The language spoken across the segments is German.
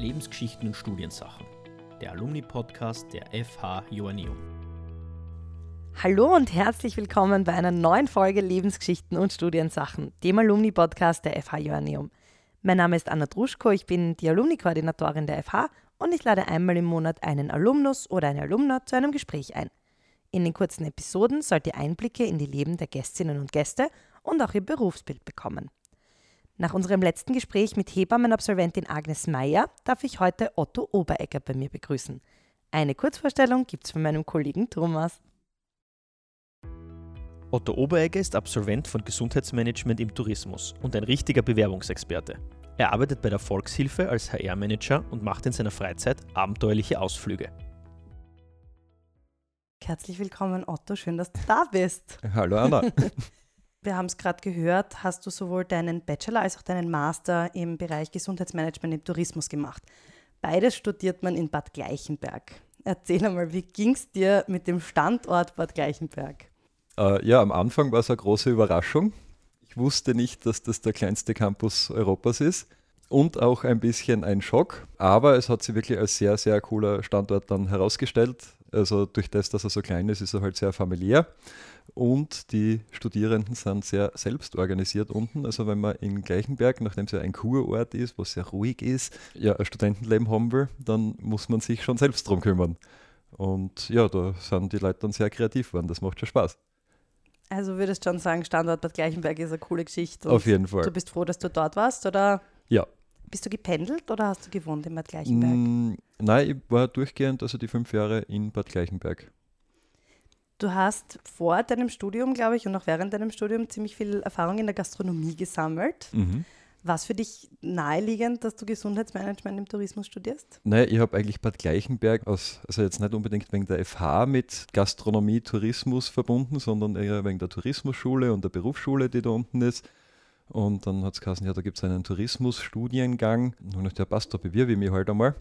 Lebensgeschichten und Studiensachen, der Alumni-Podcast der FH Joanneum. Hallo und herzlich willkommen bei einer neuen Folge Lebensgeschichten und Studiensachen, dem Alumni-Podcast der FH Joanneum. Mein Name ist Anna Druschko, ich bin die Alumni-Koordinatorin der FH und ich lade einmal im Monat einen Alumnus oder eine Alumna zu einem Gespräch ein. In den kurzen Episoden sollt ihr Einblicke in die Leben der Gästinnen und Gäste und auch ihr Berufsbild bekommen. Nach unserem letzten Gespräch mit Hebammenabsolventin Agnes Meyer darf ich heute Otto Oberegger bei mir begrüßen. Eine Kurzvorstellung gibt es von meinem Kollegen Thomas. Otto Oberegger ist Absolvent von Gesundheitsmanagement im Tourismus und ein richtiger Bewerbungsexperte. Er arbeitet bei der Volkshilfe als HR-Manager und macht in seiner Freizeit abenteuerliche Ausflüge. Herzlich willkommen, Otto. Schön, dass du da bist. Hallo, Anna. Wir haben es gerade gehört, hast du sowohl deinen Bachelor als auch deinen Master im Bereich Gesundheitsmanagement im Tourismus gemacht. Beides studiert man in Bad Gleichenberg. Erzähl einmal, wie ging es dir mit dem Standort Bad Gleichenberg? Äh, ja, am Anfang war es eine große Überraschung. Ich wusste nicht, dass das der kleinste Campus Europas ist und auch ein bisschen ein Schock, aber es hat sich wirklich als sehr, sehr cooler Standort dann herausgestellt. Also durch das, dass er so klein ist, ist er halt sehr familiär und die Studierenden sind sehr selbst organisiert unten. Also wenn man in Gleichenberg, nachdem es ja ein Kurort ist, wo es sehr ruhig ist, ja ein Studentenleben haben will, dann muss man sich schon selbst drum kümmern. Und ja, da sind die Leute dann sehr kreativ geworden. Das macht schon Spaß. Also würdest du schon sagen, Standort Bad Gleichenberg ist eine coole Geschichte. Auf jeden Fall. Du bist froh, dass du dort warst, oder? Ja. Bist du gependelt oder hast du gewohnt in Bad Gleichenberg? Mm, nein, ich war durchgehend, also die fünf Jahre in Bad Gleichenberg. Du hast vor deinem Studium, glaube ich, und auch während deinem Studium ziemlich viel Erfahrung in der Gastronomie gesammelt. Mhm. War es für dich naheliegend, dass du Gesundheitsmanagement im Tourismus studierst? Nein, ich habe eigentlich Bad Gleichenberg, aus, also jetzt nicht unbedingt wegen der FH mit Gastronomie, Tourismus verbunden, sondern eher wegen der Tourismusschule und der Berufsschule, die da unten ist. Und dann hat es geheißen, ja, da gibt es einen Tourismusstudiengang. Und ich dachte, ja, passt, da bewirbe ich mich halt einmal.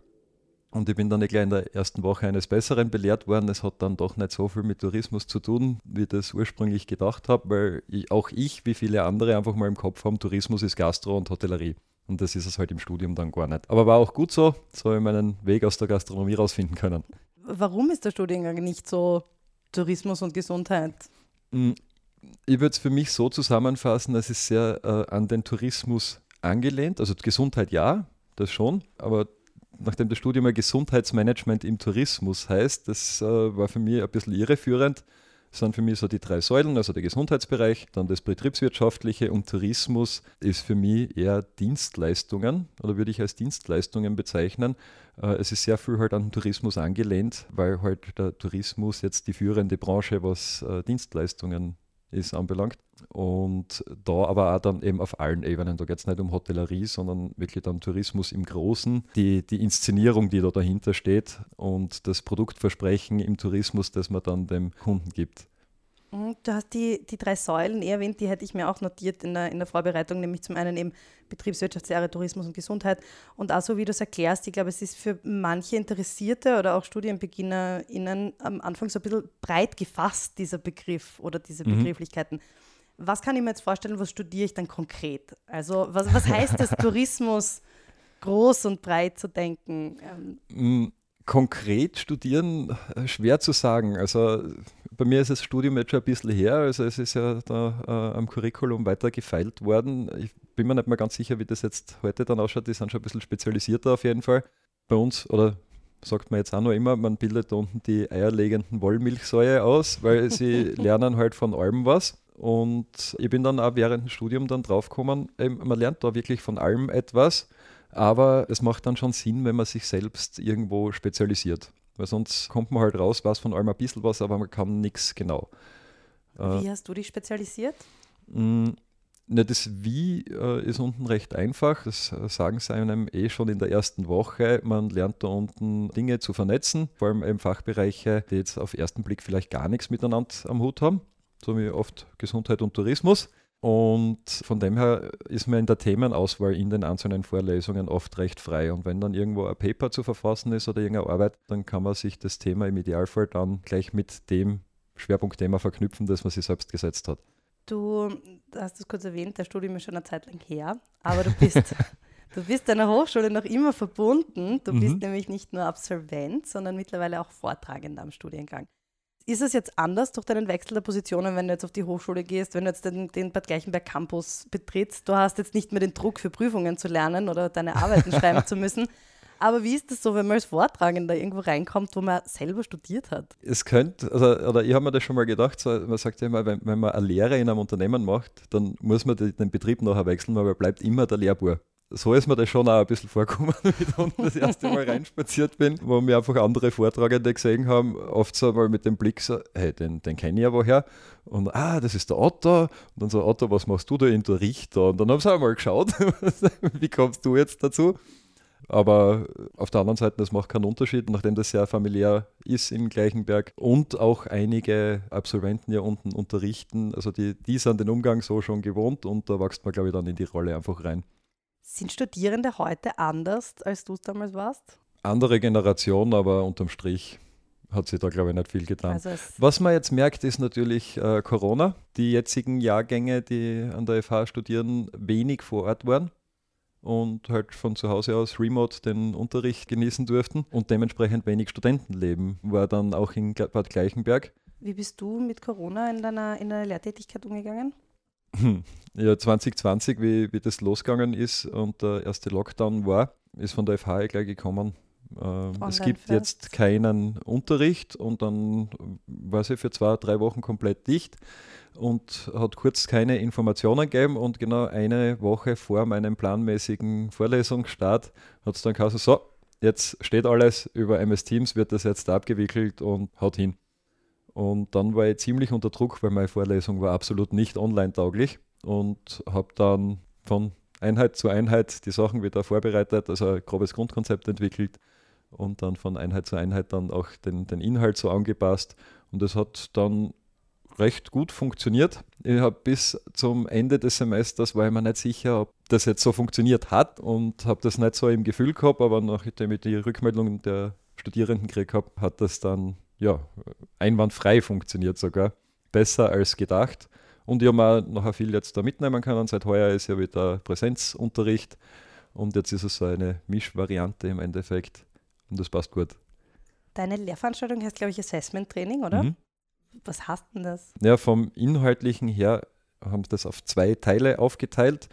Und ich bin dann gleich in der ersten Woche eines Besseren belehrt worden. Es hat dann doch nicht so viel mit Tourismus zu tun, wie ich das ursprünglich gedacht habe, weil ich, auch ich, wie viele andere, einfach mal im Kopf haben, Tourismus ist Gastro und Hotellerie. Und das ist es halt im Studium dann gar nicht. Aber war auch gut so, so habe ich meinen Weg aus der Gastronomie rausfinden können. Warum ist der Studiengang nicht so Tourismus und Gesundheit? Hm, ich würde es für mich so zusammenfassen, es ist sehr äh, an den Tourismus angelehnt. Also Gesundheit ja, das schon, aber nachdem das Studium ja Gesundheitsmanagement im Tourismus heißt, das äh, war für mich ein bisschen irreführend. Das sind für mich so die drei Säulen, also der Gesundheitsbereich, dann das Betriebswirtschaftliche und Tourismus ist für mich eher Dienstleistungen oder würde ich als Dienstleistungen bezeichnen. Äh, es ist sehr viel halt an den Tourismus angelehnt, weil halt der Tourismus jetzt die führende Branche, was äh, Dienstleistungen ist, anbelangt. Und da aber auch dann eben auf allen Ebenen. Da geht es nicht um Hotellerie, sondern wirklich dann Tourismus im Großen. Die, die Inszenierung, die da dahinter steht und das Produktversprechen im Tourismus, das man dann dem Kunden gibt. Mhm, du hast die, die drei Säulen erwähnt, die hätte ich mir auch notiert in der, in der Vorbereitung, nämlich zum einen eben Betriebswirtschaftslehre, Tourismus und Gesundheit. Und auch so, wie du es erklärst, ich glaube, es ist für manche Interessierte oder auch StudienbeginnerInnen am Anfang so ein bisschen breit gefasst, dieser Begriff oder diese mhm. Begrifflichkeiten. Was kann ich mir jetzt vorstellen, was studiere ich dann konkret? Also, was, was heißt es, Tourismus groß und breit zu denken? Ähm, konkret studieren, äh, schwer zu sagen. Also bei mir ist das Studium jetzt schon ein bisschen her, also es ist ja da äh, am Curriculum weiter gefeilt worden. Ich bin mir nicht mehr ganz sicher, wie das jetzt heute dann ausschaut. Die sind schon ein bisschen spezialisierter auf jeden Fall. Bei uns, oder sagt man jetzt auch noch immer, man bildet da unten die eierlegenden Wollmilchsäue aus, weil sie lernen halt von allem was. Und ich bin dann auch während dem Studium dann draufgekommen, man lernt da wirklich von allem etwas. Aber es macht dann schon Sinn, wenn man sich selbst irgendwo spezialisiert. Weil sonst kommt man halt raus, weiß von allem ein bisschen was, aber man kann nichts genau. Wie äh, hast du dich spezialisiert? Mh, ne, das Wie äh, ist unten recht einfach. Das äh, sagen sie einem eh schon in der ersten Woche. Man lernt da unten Dinge zu vernetzen, vor allem eben Fachbereiche, die jetzt auf ersten Blick vielleicht gar nichts miteinander am Hut haben, so wie oft Gesundheit und Tourismus. Und von dem her ist man in der Themenauswahl in den einzelnen Vorlesungen oft recht frei. Und wenn dann irgendwo ein Paper zu verfassen ist oder irgendeine Arbeit, dann kann man sich das Thema im Idealfall dann gleich mit dem Schwerpunktthema verknüpfen, das man sich selbst gesetzt hat. Du hast es kurz erwähnt, der Studium ist schon eine Zeit lang her, aber du bist, Du bist deiner Hochschule noch immer verbunden. Du mhm. bist nämlich nicht nur Absolvent, sondern mittlerweile auch Vortragender am Studiengang. Ist es jetzt anders durch deinen Wechsel der Positionen, wenn du jetzt auf die Hochschule gehst, wenn du jetzt den, den Bad Gleichenberg Campus betrittst? Du hast jetzt nicht mehr den Druck für Prüfungen zu lernen oder deine Arbeiten schreiben zu müssen. Aber wie ist das so, wenn man als Vortragender irgendwo reinkommt, wo man selber studiert hat? Es könnte, also, oder ich habe mir das schon mal gedacht, so, man sagt ja immer, wenn, wenn, man eine Lehre in einem Unternehmen macht, dann muss man den Betrieb nachher wechseln, weil man bleibt immer der Lehrbur so ist mir das schon auch ein bisschen vorgekommen, wie ich das erste Mal reinspaziert bin, wo wir einfach andere Vortragende gesehen haben, oft so mal mit dem Blick so, hey, den, den kenne ich ja woher. Und ah, das ist der Otto. Und dann so, Otto, was machst du da in der Richter? Und dann haben sie auch mal geschaut, wie kommst du jetzt dazu? Aber auf der anderen Seite, das macht keinen Unterschied, nachdem das sehr familiär ist in Gleichenberg und auch einige Absolventen ja unten unterrichten. Also die, die sind den Umgang so schon gewohnt und da wächst man, glaube ich, dann in die Rolle einfach rein. Sind Studierende heute anders, als du es damals warst? Andere Generation, aber unterm Strich hat sich da, glaube ich, nicht viel getan. Also Was man jetzt merkt, ist natürlich äh, Corona. Die jetzigen Jahrgänge, die an der FH studieren, wenig vor Ort waren und halt von zu Hause aus remote den Unterricht genießen durften und dementsprechend wenig Studentenleben war dann auch in Bad Gleichenberg. Wie bist du mit Corona in deiner, in deiner Lehrtätigkeit umgegangen? Ja, 2020, wie, wie das losgegangen ist und der erste Lockdown war, ist von der FH gleich gekommen. Äh, es gibt first. jetzt keinen Unterricht und dann war sie für zwei, drei Wochen komplett dicht und hat kurz keine Informationen gegeben und genau eine Woche vor meinem planmäßigen Vorlesungsstart hat es dann gesagt, so, jetzt steht alles über MS Teams, wird das jetzt abgewickelt und haut hin. Und dann war ich ziemlich unter Druck, weil meine Vorlesung war absolut nicht online tauglich und habe dann von Einheit zu Einheit die Sachen wieder vorbereitet, also ein grobes Grundkonzept entwickelt und dann von Einheit zu Einheit dann auch den, den Inhalt so angepasst. Und es hat dann recht gut funktioniert. Ich habe bis zum Ende des Semesters war ich mir nicht sicher, ob das jetzt so funktioniert hat und habe das nicht so im Gefühl gehabt, aber nachdem ich die Rückmeldung der Studierenden gekriegt habe, hat das dann ja, einwandfrei funktioniert sogar. Besser als gedacht. Und ich habe auch nachher viel jetzt da mitnehmen können. Seit heuer ist ja wieder Präsenzunterricht und jetzt ist es so eine Mischvariante im Endeffekt und das passt gut. Deine Lehrveranstaltung heißt, glaube ich, Assessment Training, oder? Mhm. Was heißt denn das? Ja, vom Inhaltlichen her haben wir das auf zwei Teile aufgeteilt.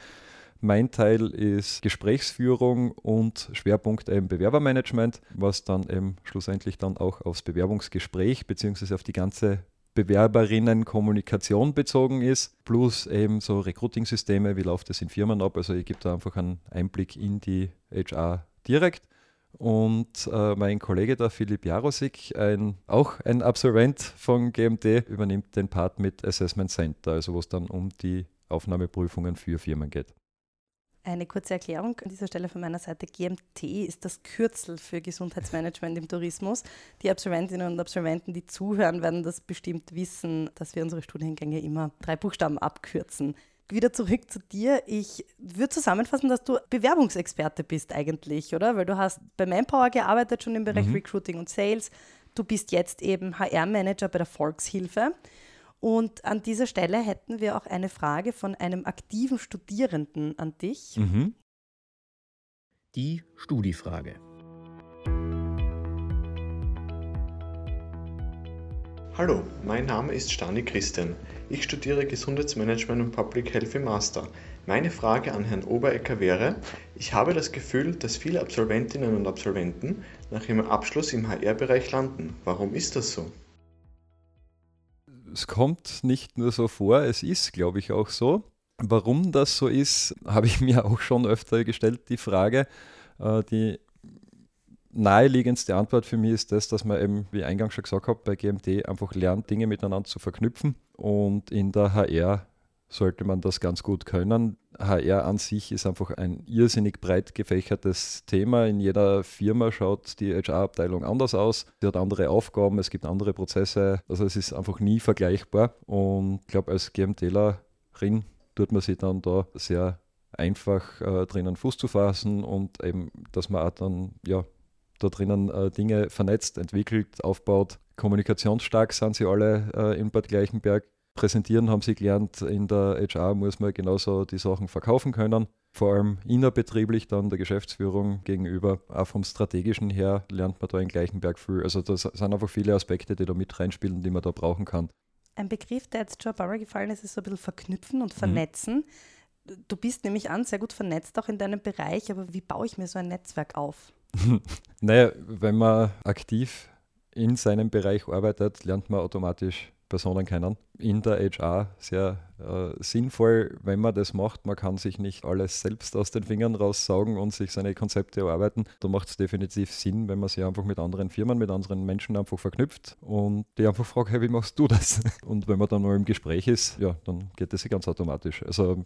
Mein Teil ist Gesprächsführung und Schwerpunkt eben Bewerbermanagement, was dann eben schlussendlich dann auch aufs Bewerbungsgespräch bzw. auf die ganze Bewerberinnen-Kommunikation bezogen ist, plus eben so Recruiting-Systeme, wie läuft das in Firmen ab. Also ich gebe da einfach einen Einblick in die HR direkt. Und äh, mein Kollege, der Philipp Jarosik, ein, auch ein Absolvent von GMT, übernimmt den Part mit Assessment Center, also wo es dann um die Aufnahmeprüfungen für Firmen geht. Eine kurze Erklärung an dieser Stelle von meiner Seite. GMT ist das Kürzel für Gesundheitsmanagement im Tourismus. Die Absolventinnen und Absolventen, die zuhören, werden das bestimmt wissen, dass wir unsere Studiengänge immer drei Buchstaben abkürzen. Wieder zurück zu dir. Ich würde zusammenfassen, dass du Bewerbungsexperte bist eigentlich, oder? Weil du hast bei Manpower gearbeitet, schon im Bereich mhm. Recruiting und Sales. Du bist jetzt eben HR-Manager bei der Volkshilfe. Und an dieser Stelle hätten wir auch eine Frage von einem aktiven Studierenden an dich. Mhm. Die Studiefrage. Hallo, mein Name ist Stani Christian. Ich studiere Gesundheitsmanagement und Public Health im Master. Meine Frage an Herrn Oberecker wäre, ich habe das Gefühl, dass viele Absolventinnen und Absolventen nach ihrem Abschluss im HR-Bereich landen. Warum ist das so? Es kommt nicht nur so vor, es ist, glaube ich, auch so. Warum das so ist, habe ich mir auch schon öfter gestellt, die Frage. Äh, die naheliegendste Antwort für mich ist das, dass man eben, wie ich eingangs schon gesagt habe, bei GMT einfach lernt, Dinge miteinander zu verknüpfen. Und in der HR sollte man das ganz gut können. HR an sich ist einfach ein irrsinnig breit gefächertes Thema. In jeder Firma schaut die HR-Abteilung anders aus. Sie hat andere Aufgaben, es gibt andere Prozesse. Also es ist einfach nie vergleichbar. Und ich glaube, als GMTlerin tut man sich dann da sehr einfach äh, drinnen Fuß zu fassen und eben, dass man auch dann ja, da drinnen äh, Dinge vernetzt, entwickelt, aufbaut. Kommunikationsstark sind sie alle äh, in Bad Gleichenberg präsentieren haben sie gelernt, in der HR muss man genauso die Sachen verkaufen können. vor allem innerbetrieblich dann der Geschäftsführung gegenüber, auch vom strategischen her lernt man da in Gleichenberg viel. Also das sind einfach viele Aspekte, die da mit reinspielen, die man da brauchen kann. Ein Begriff, der jetzt schon ein paar Mal gefallen ist, ist so ein bisschen verknüpfen und vernetzen. Mhm. Du bist nämlich an sehr gut vernetzt auch in deinem Bereich, aber wie baue ich mir so ein Netzwerk auf? naja, wenn man aktiv in seinem Bereich arbeitet, lernt man automatisch Personen kennen. In der HR sehr äh, sinnvoll, wenn man das macht. Man kann sich nicht alles selbst aus den Fingern raussaugen und sich seine Konzepte erarbeiten. Da macht es definitiv Sinn, wenn man sich einfach mit anderen Firmen, mit anderen Menschen einfach verknüpft und die einfach fragt, hey, wie machst du das? Und wenn man dann mal im Gespräch ist, ja, dann geht das ganz automatisch. Also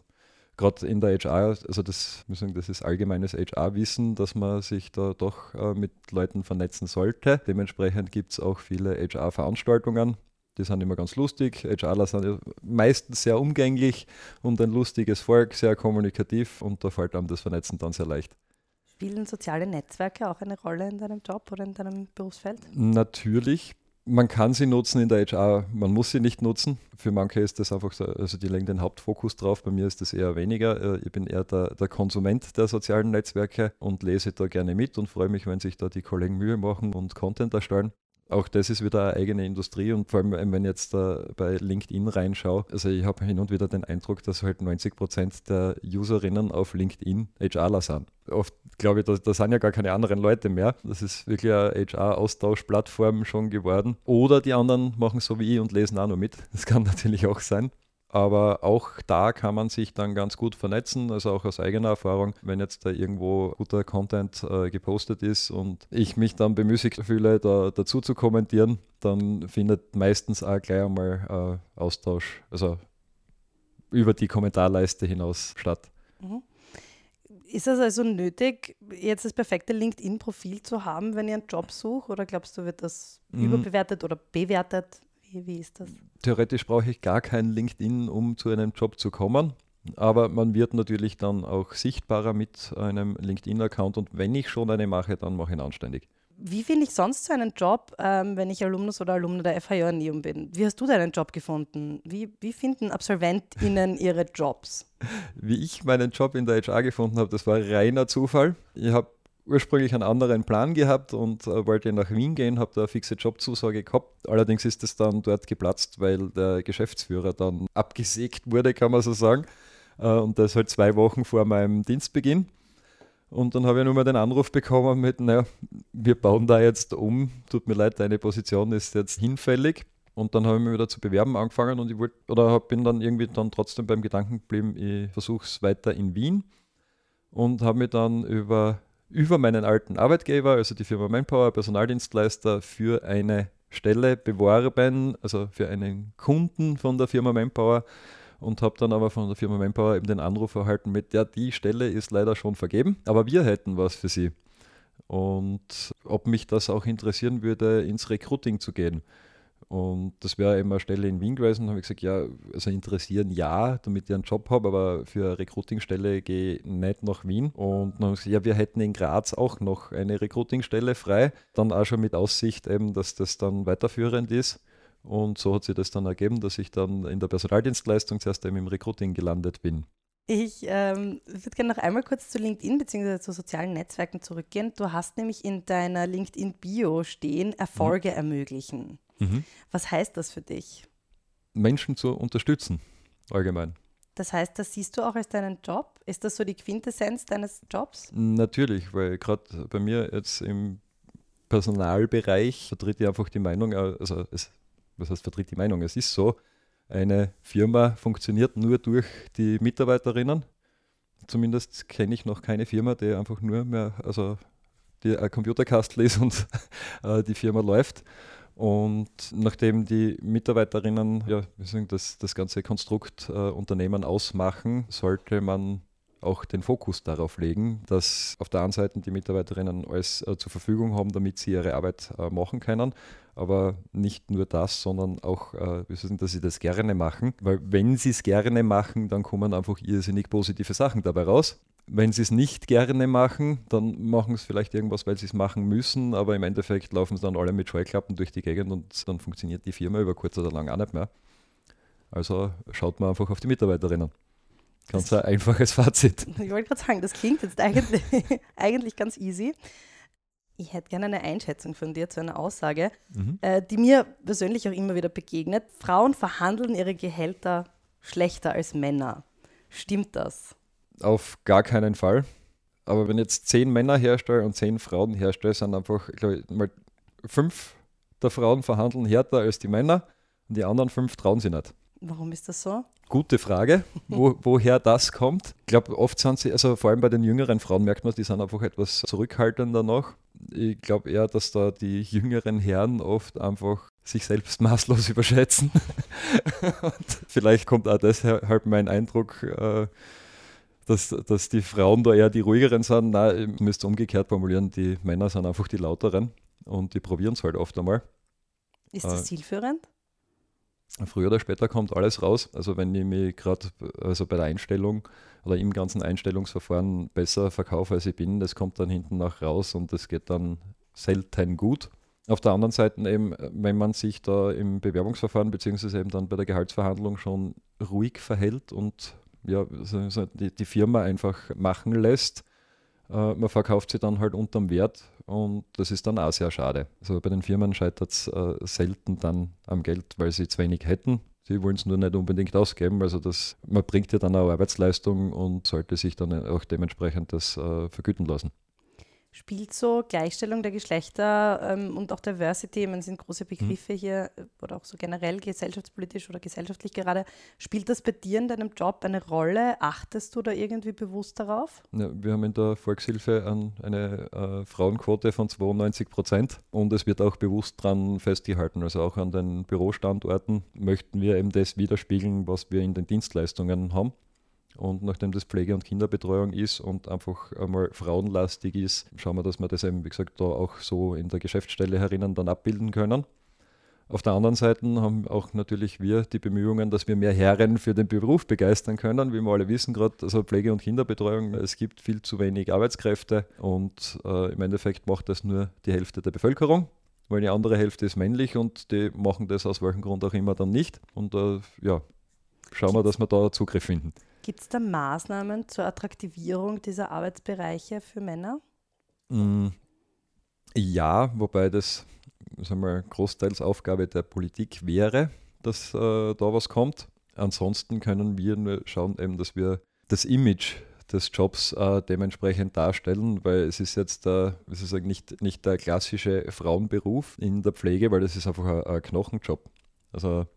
gerade in der HR, also das, sagen, das ist allgemeines HR-Wissen, dass man sich da doch äh, mit Leuten vernetzen sollte. Dementsprechend gibt es auch viele HR-Veranstaltungen. Die sind immer ganz lustig. HRler sind meistens sehr umgänglich und ein lustiges Volk, sehr kommunikativ und da fällt einem das Vernetzen dann sehr leicht. Spielen soziale Netzwerke auch eine Rolle in deinem Job oder in deinem Berufsfeld? Natürlich man kann sie nutzen in der HR, man muss sie nicht nutzen. Für manche ist das einfach so, also die legen den Hauptfokus drauf, bei mir ist das eher weniger. Äh, ich bin eher der, der Konsument der sozialen Netzwerke und lese da gerne mit und freue mich, wenn sich da die Kollegen Mühe machen und Content erstellen. Auch das ist wieder eine eigene Industrie und vor allem, wenn ich jetzt da bei LinkedIn reinschaue, also ich habe hin und wieder den Eindruck, dass halt 90 Prozent der Userinnen auf LinkedIn HRler sind. Oft glaube ich, da, da sind ja gar keine anderen Leute mehr. Das ist wirklich eine HR-Austauschplattform schon geworden. Oder die anderen machen so wie ich und lesen auch noch mit. Das kann natürlich auch sein. Aber auch da kann man sich dann ganz gut vernetzen, also auch aus eigener Erfahrung, wenn jetzt da irgendwo guter Content äh, gepostet ist und ich mich dann bemüßigt fühle, da dazu zu kommentieren, dann findet meistens auch gleich einmal äh, Austausch, also über die Kommentarleiste hinaus statt. Mhm. Ist es also nötig, jetzt das perfekte LinkedIn-Profil zu haben, wenn ihr einen Job sucht? Oder glaubst du, wird das mhm. überbewertet oder bewertet? Wie, wie ist das? Theoretisch brauche ich gar kein LinkedIn, um zu einem Job zu kommen. Aber man wird natürlich dann auch sichtbarer mit einem LinkedIn-Account und wenn ich schon eine mache, dann mache ich ihn anständig. Wie finde ich sonst so einen Job, ähm, wenn ich Alumnus oder Alumna der FH Neum bin? Wie hast du deinen Job gefunden? Wie, wie finden AbsolventInnen ihre Jobs? Wie ich meinen Job in der HR gefunden habe, das war reiner Zufall. Ich habe ursprünglich einen anderen Plan gehabt und äh, wollte nach Wien gehen, habe da eine fixe Jobzusage gehabt. Allerdings ist es dann dort geplatzt, weil der Geschäftsführer dann abgesägt wurde, kann man so sagen. Äh, und das halt zwei Wochen vor meinem Dienstbeginn. Und dann habe ich nur mal den Anruf bekommen mit, naja, wir bauen da jetzt um, tut mir leid, deine Position ist jetzt hinfällig. Und dann habe ich mich wieder zu bewerben angefangen und ich wollte, oder bin dann irgendwie dann trotzdem beim Gedanken geblieben, ich versuche es weiter in Wien und habe mich dann über über meinen alten Arbeitgeber, also die Firma Manpower, Personaldienstleister, für eine Stelle beworben, also für einen Kunden von der Firma Manpower und habe dann aber von der Firma Manpower eben den Anruf erhalten mit, ja, die Stelle ist leider schon vergeben, aber wir hätten was für Sie. Und ob mich das auch interessieren würde, ins Recruiting zu gehen. Und das wäre immer eine Stelle in Wien gewesen. Da habe ich gesagt, ja, also interessieren ja, damit ich einen Job habe, aber für eine Recruitingstelle gehe ich nicht nach Wien. Und dann haben sie gesagt, ja, wir hätten in Graz auch noch eine Recruitingstelle frei. Dann auch schon mit Aussicht eben, dass das dann weiterführend ist. Und so hat sich das dann ergeben, dass ich dann in der Personaldienstleistung zuerst eben im Recruiting gelandet bin. Ich ähm, würde gerne noch einmal kurz zu LinkedIn bzw. zu sozialen Netzwerken zurückgehen. Du hast nämlich in deiner LinkedIn-Bio stehen, Erfolge mhm. ermöglichen. Mhm. Was heißt das für dich? Menschen zu unterstützen, allgemein. Das heißt, das siehst du auch als deinen Job? Ist das so die Quintessenz deines Jobs? Natürlich, weil gerade bei mir jetzt im Personalbereich vertritt ich einfach die Meinung, äh, also es, was heißt vertritt die Meinung? Es ist so, eine Firma funktioniert nur durch die Mitarbeiterinnen. Zumindest kenne ich noch keine Firma, die einfach nur mehr, also die ein Computerkastel ist und äh, die Firma läuft. Und nachdem die Mitarbeiterinnen ja, das, das ganze Konstrukt äh, Unternehmen ausmachen, sollte man auch den Fokus darauf legen, dass auf der einen Seite die Mitarbeiterinnen alles äh, zur Verfügung haben, damit sie ihre Arbeit äh, machen können. Aber nicht nur das, sondern auch, äh, dass sie das gerne machen. Weil wenn sie es gerne machen, dann kommen einfach irrsinnig positive Sachen dabei raus. Wenn sie es nicht gerne machen, dann machen sie vielleicht irgendwas, weil sie es machen müssen, aber im Endeffekt laufen sie dann alle mit Scheuklappen durch die Gegend und dann funktioniert die Firma über kurz oder lang auch nicht mehr. Also schaut man einfach auf die Mitarbeiterinnen. Ganz ein einfaches Fazit. Ich wollte gerade sagen, das klingt jetzt eigentlich, eigentlich ganz easy. Ich hätte gerne eine Einschätzung von dir zu einer Aussage, Mhm. äh, die mir persönlich auch immer wieder begegnet. Frauen verhandeln ihre Gehälter schlechter als Männer. Stimmt das? Auf gar keinen Fall. Aber wenn jetzt zehn Männer herstelle und zehn Frauen herstelle, sind einfach, glaube ich, mal fünf der Frauen verhandeln härter als die Männer und die anderen fünf trauen sie nicht. Warum ist das so? Gute Frage, wo, woher das kommt. Ich glaube, oft sind sie, also vor allem bei den jüngeren Frauen merkt man, die sind einfach etwas zurückhaltender noch. Ich glaube eher, dass da die jüngeren Herren oft einfach sich selbst maßlos überschätzen. Und vielleicht kommt auch deshalb mein Eindruck, äh, dass, dass die Frauen da eher die ruhigeren sind. Nein, ich müsste umgekehrt formulieren, die Männer sind einfach die lauteren und die probieren es halt oft einmal. Ist das Äh, zielführend? Früher oder später kommt alles raus. Also wenn ich mich gerade also bei der Einstellung oder im ganzen Einstellungsverfahren besser verkaufe, als ich bin, das kommt dann hinten nach raus und das geht dann selten gut. Auf der anderen Seite eben, wenn man sich da im Bewerbungsverfahren beziehungsweise eben dann bei der Gehaltsverhandlung schon ruhig verhält und ja, die, die Firma einfach machen lässt, äh, man verkauft sie dann halt unterm Wert und das ist dann auch sehr schade. Also bei den Firmen scheitert es äh, selten dann am Geld, weil sie zu wenig hätten. Sie wollen es nur nicht unbedingt ausgeben. Also das, man bringt ja dann auch Arbeitsleistung und sollte sich dann auch dementsprechend das äh, vergüten lassen. Spielt so Gleichstellung der Geschlechter ähm, und auch Diversity, man sind große Begriffe hier äh, oder auch so generell gesellschaftspolitisch oder gesellschaftlich gerade, spielt das bei dir in deinem Job eine Rolle? Achtest du da irgendwie bewusst darauf? Ja, wir haben in der Volkshilfe an eine äh, Frauenquote von 92 Prozent und es wird auch bewusst daran festgehalten. Also auch an den Bürostandorten möchten wir eben das widerspiegeln, was wir in den Dienstleistungen haben. Und nachdem das Pflege- und Kinderbetreuung ist und einfach einmal frauenlastig ist, schauen wir, dass wir das eben, wie gesagt, da auch so in der Geschäftsstelle herinnen dann abbilden können. Auf der anderen Seite haben auch natürlich wir die Bemühungen, dass wir mehr Herren für den Beruf begeistern können. Wie wir alle wissen, gerade also Pflege- und Kinderbetreuung, es gibt viel zu wenig Arbeitskräfte und äh, im Endeffekt macht das nur die Hälfte der Bevölkerung, weil die andere Hälfte ist männlich und die machen das aus welchem Grund auch immer dann nicht. Und äh, ja, schauen wir, dass wir da Zugriff finden. Gibt es da Maßnahmen zur Attraktivierung dieser Arbeitsbereiche für Männer? Mm, Ja, wobei das sagen wir, großteils Aufgabe der Politik wäre, dass äh, da was kommt. Ansonsten können wir nur schauen, eben, dass wir das Image des Jobs äh, dementsprechend darstellen, weil es ist jetzt äh, ich sagen, nicht, nicht der klassische Frauenberuf in der Pflege, weil das ist einfach ein, ein Knochenjob. Also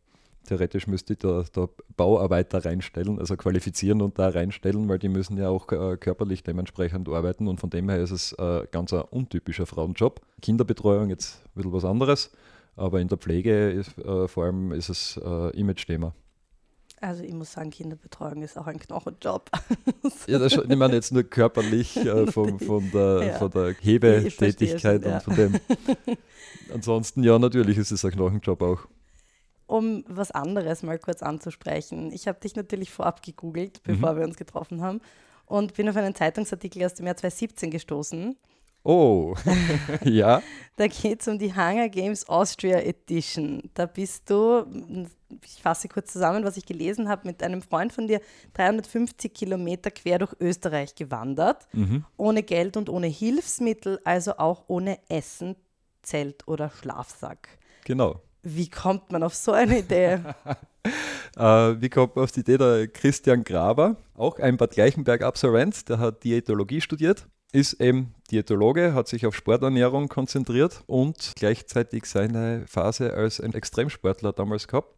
theoretisch müsste ich da, da Bauarbeiter reinstellen, also qualifizieren und da reinstellen, weil die müssen ja auch äh, körperlich dementsprechend arbeiten und von dem her ist es äh, ganz ein untypischer Frauenjob. Kinderbetreuung jetzt ein bisschen was anderes, aber in der Pflege ist, äh, vor allem ist es äh, Image-Thema. Also ich muss sagen, Kinderbetreuung ist auch ein Knochenjob. Ja, das ich meine jetzt nur körperlich äh, von, von, der, Ja. von der Hebetätigkeit schon, ja. und von dem. Ansonsten, ja, natürlich ist es ein Knochenjob auch. Um was anderes mal kurz anzusprechen. Ich habe dich natürlich vorab gegoogelt, bevor wir uns getroffen haben und bin auf einen Zeitungsartikel aus dem Jahr 2017 gestoßen. Oh, ja. Da geht es um die Hunger Games Austria Edition. Da bist du, ich fasse kurz zusammen, was ich gelesen habe, mit einem Freund von dir 350 Kilometer quer durch Österreich gewandert, ohne Geld und ohne Hilfsmittel, also auch ohne Essen, Zelt oder Schlafsack. Genau. Wie kommt man auf so eine Idee? Äh, wie kommt man auf die Idee? Der Christian Graber, auch ein Bad Gleichenberg-Absolvent, der hat Diätologie studiert, ist eben Diätologe, hat sich auf Sporternährung konzentriert und gleichzeitig seine Phase als ein Extremsportler damals gehabt.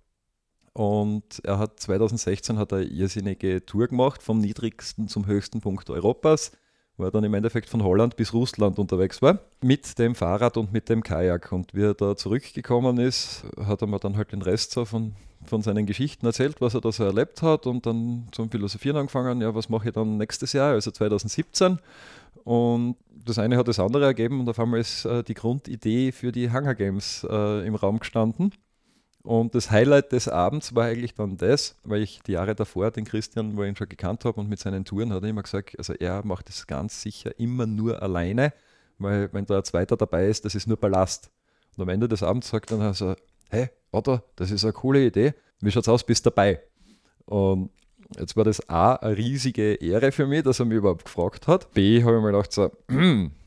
Und er hat 2016 hat er irrsinnige Tour gemacht, vom niedrigsten zum höchsten Punkt Europas, wo er dann im Endeffekt von Holland bis Russland unterwegs war, mit dem Fahrrad und mit dem Kajak. Und wie er da zurückgekommen ist, hat er mir dann halt den Rest so von, von seinen Geschichten erzählt, was er da so erlebt hat und dann zum Philosophieren angefangen, ja, was mache ich dann nächstes Jahr, also 2017. Und das eine hat das andere ergeben und auf einmal ist äh, die Grundidee für die Hunger Games äh, im Raum gestanden. Und das Highlight des Abends war eigentlich dann das, weil ich die Jahre davor den Christian, wo ich ihn schon gekannt habe und mit seinen Touren, hat er immer gesagt, also er macht das ganz sicher immer nur alleine, weil wenn da ein Zweiter dabei ist, das ist nur Ballast. Und am Ende des Abends sagt dann also, hey Otto, das ist eine coole Idee, wie schaut's aus, bist dabei? Und Jetzt war das A, eine riesige Ehre für mich, dass er mich überhaupt gefragt hat. B, habe ich mir gedacht, so,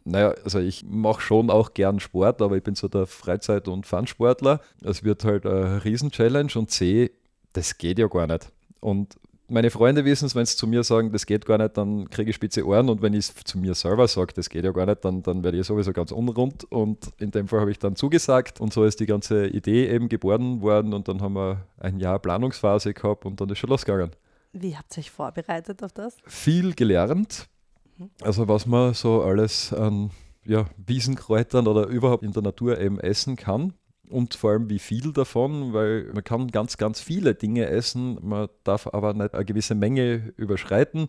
naja, also ich mache schon auch gern Sport, aber ich bin so der Freizeit- und Fun-Sportler. Es wird halt eine Riesen-Challenge. Und C, das geht ja gar nicht. Und meine Freunde wissen es, wenn sie zu mir sagen, das geht gar nicht, dann kriege ich spitze Ohren und wenn ich es zu mir selber sage, das geht ja gar nicht, dann, dann werde ich sowieso ganz unrund und in dem Fall habe ich dann zugesagt und so ist die ganze Idee eben geboren worden und dann haben wir ein Jahr Planungsphase gehabt und dann ist schon losgegangen. Wie habt ihr euch vorbereitet auf das? Viel gelernt, mhm. also was man so alles an ja, Wiesenkräutern oder überhaupt in der Natur eben essen kann und vor allem wie viel davon, weil man kann ganz, ganz viele Dinge essen, man darf aber nicht eine gewisse Menge überschreiten.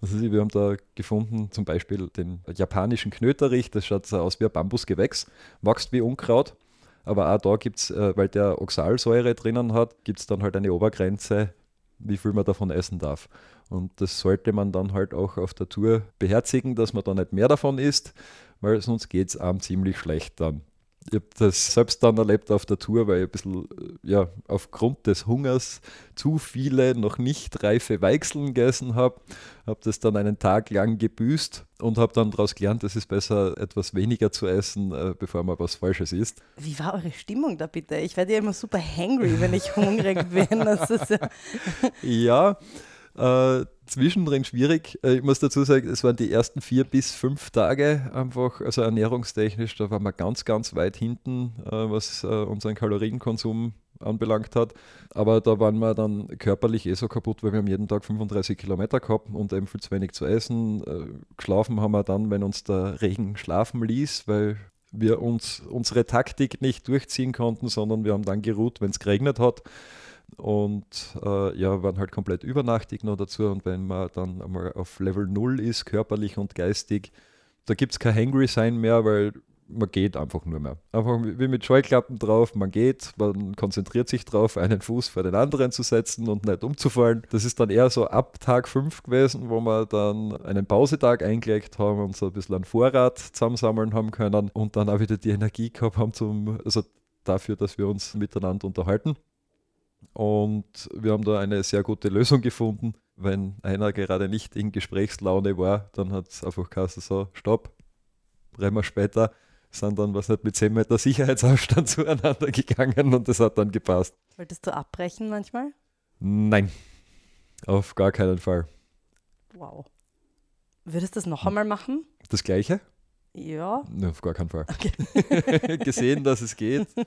Also wir haben da gefunden zum Beispiel den japanischen Knöterich, das schaut so aus wie ein Bambusgewächs, wächst wie Unkraut, aber auch da gibt es, äh, weil der Oxalsäure drinnen hat, gibt es dann halt eine Obergrenze, wie viel man davon essen darf. Und das sollte man dann halt auch auf der Tour beherzigen, dass man da nicht mehr davon isst, weil sonst geht es einem ziemlich schlecht dann ich habe das selbst dann erlebt auf der Tour, weil ich ein bisschen, ja, aufgrund des Hungers zu viele noch nicht reife Weichseln gegessen habe. Habe das dann einen Tag lang gebüßt und habe dann daraus gelernt, es ist besser, etwas weniger zu essen, äh, bevor man was Falsches isst. Wie war eure Stimmung da bitte? Ich werde ja immer super hangry, wenn ich hungrig bin. ja, ja äh, zwischendrin schwierig. Äh, ich muss dazu sagen, es waren die ersten vier bis fünf Tage einfach, also ernährungstechnisch, da waren wir ganz, ganz weit hinten, äh, was äh, unseren Kalorienkonsum anbelangt hat. Aber da waren wir dann körperlich eh so kaputt, weil wir haben jeden Tag 35 Kilometer gehabt und eben viel zu wenig zu essen. Geschlafen haben wir dann, wenn uns der Regen schlafen ließ, weil wir uns unsere Taktik nicht durchziehen konnten, sondern wir haben dann geruht, wenn es geregnet hat und äh, ja, waren halt komplett übernachtig noch dazu. Und wenn man dann einmal auf Level 0 ist, körperlich und geistig, da gibt es kein Hangry sein mehr, weil man geht einfach nur mehr. Einfach wie mit Scheuklappen drauf, man geht, man konzentriert sich drauf, einen Fuß vor den anderen zu setzen und nicht umzufallen. Das ist dann eher so ab Tag 5 gewesen, wo wir dann einen Pausetag eingelegt haben und so ein bisschen einen Vorrat zusammensammeln haben können und dann auch wieder die Energie gehabt haben zum, also dafür, dass wir uns miteinander unterhalten. Und wir haben da eine sehr gute Lösung gefunden. Wenn einer gerade nicht in Gesprächslaune war, dann hat es einfach Kasse so, stopp, rennen wir später, sind dann, was nicht, mit 10 Meter Sicherheitsabstand zueinander gegangen und das hat dann gepasst. Wolltest du abbrechen manchmal? Nein, auf gar keinen Fall. Wow. Würdest du das noch einmal machen? Das gleiche? Ja. Nee, auf gar keinen Fall. Okay. Gesehen, dass es geht.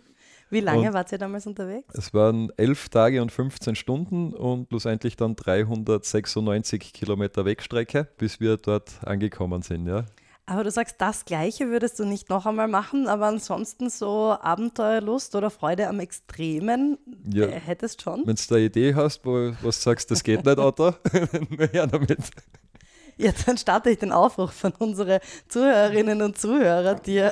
Wie lange und wart ihr damals unterwegs? Es waren elf Tage und 15 Stunden und schlussendlich dann 396 Kilometer Wegstrecke, bis wir dort angekommen sind, ja. Aber du sagst, das Gleiche würdest du nicht noch einmal machen, aber ansonsten so Abenteuerlust oder Freude am Extremen ja. Äh, hättest schon? Wenn du eine Idee hast, wo du sagst, das geht nicht, Otto, dann her damit. Jetzt starte ich den Aufruf von unseren Zuhörerinnen und Zuhörern, dir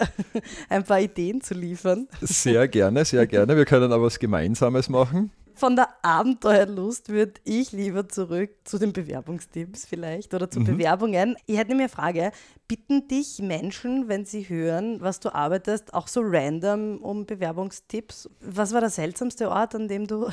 ein paar Ideen zu liefern. Sehr gerne, sehr gerne. Wir können aber was Gemeinsames machen von der Abenteuerlust würde ich lieber zurück zu den Bewerbungstipps vielleicht oder zu mhm. Bewerbungen. Ich hätte mir eine Frage. Bitten dich Menschen, wenn sie hören, was du arbeitest, auch so random um Bewerbungstipps? Was war der seltsamste Ort, an dem du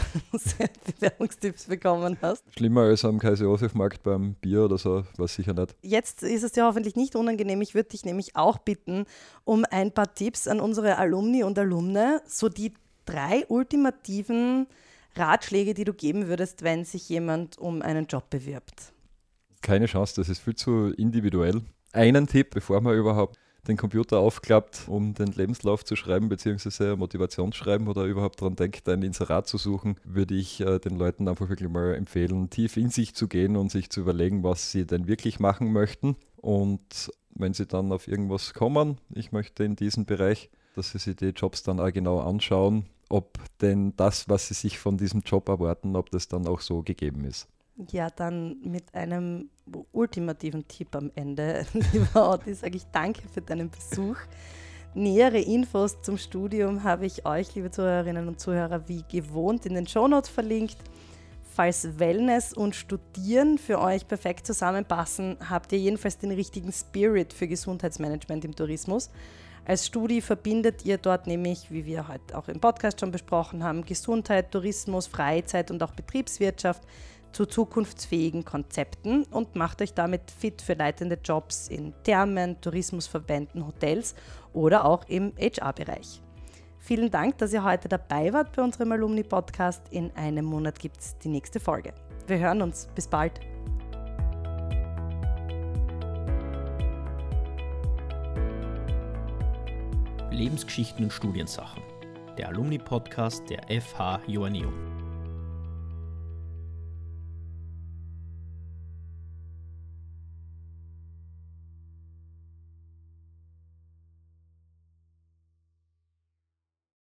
Bewerbungstipps bekommen hast? Schlimmer als am Kaiser-Josef-Markt beim Bier oder so, was sicher nicht. Jetzt ist es dir hoffentlich nicht unangenehm. Ich würde dich nämlich auch bitten um ein paar Tipps an unsere Alumni und Alumne, so die drei ultimativen Ratschläge, die du geben würdest, wenn sich jemand um einen Job bewirbt? Keine Chance, das ist viel zu individuell. Einen Tipp, bevor man überhaupt den Computer aufklappt, um den Lebenslauf zu schreiben, beziehungsweise Motivationsschreiben oder überhaupt daran denkt, ein Inserat zu suchen, würde ich äh, den Leuten einfach wirklich mal empfehlen, tief in sich zu gehen und sich zu überlegen, was sie denn wirklich machen möchten. Und wenn sie dann auf irgendwas kommen, ich möchte in diesen Bereich, dass sie sich die Jobs dann auch genau anschauen ob denn das, was sie sich von diesem Job erwarten, ob das dann auch so gegeben ist. Ja, dann mit einem ultimativen Tipp am Ende, lieber Audi, sage ich danke für deinen Besuch. Nähere Infos zum Studium habe ich euch, liebe Zuhörerinnen und Zuhörer, wie gewohnt in den Shownotes verlinkt. Falls Wellness und Studieren für euch perfekt zusammenpassen, habt ihr jedenfalls den richtigen Spirit für Gesundheitsmanagement im Tourismus. Als Studi verbindet ihr dort nämlich, wie wir heute auch im Podcast schon besprochen haben, Gesundheit, Tourismus, Freizeit und auch Betriebswirtschaft. zu zukunftsfähigen Konzepten und macht euch damit fit für leitende Jobs in Thermen, Tourismusverbänden, Hotels oder auch im HR-Bereich. Vielen Dank, dass ihr heute dabei wart bei unserem Alumni-Podcast. In einem Monat gibt es die nächste Folge. Wir hören uns. Bis bald. Lebensgeschichten und Studiensachen. Der Alumni-Podcast der FH Joanneum.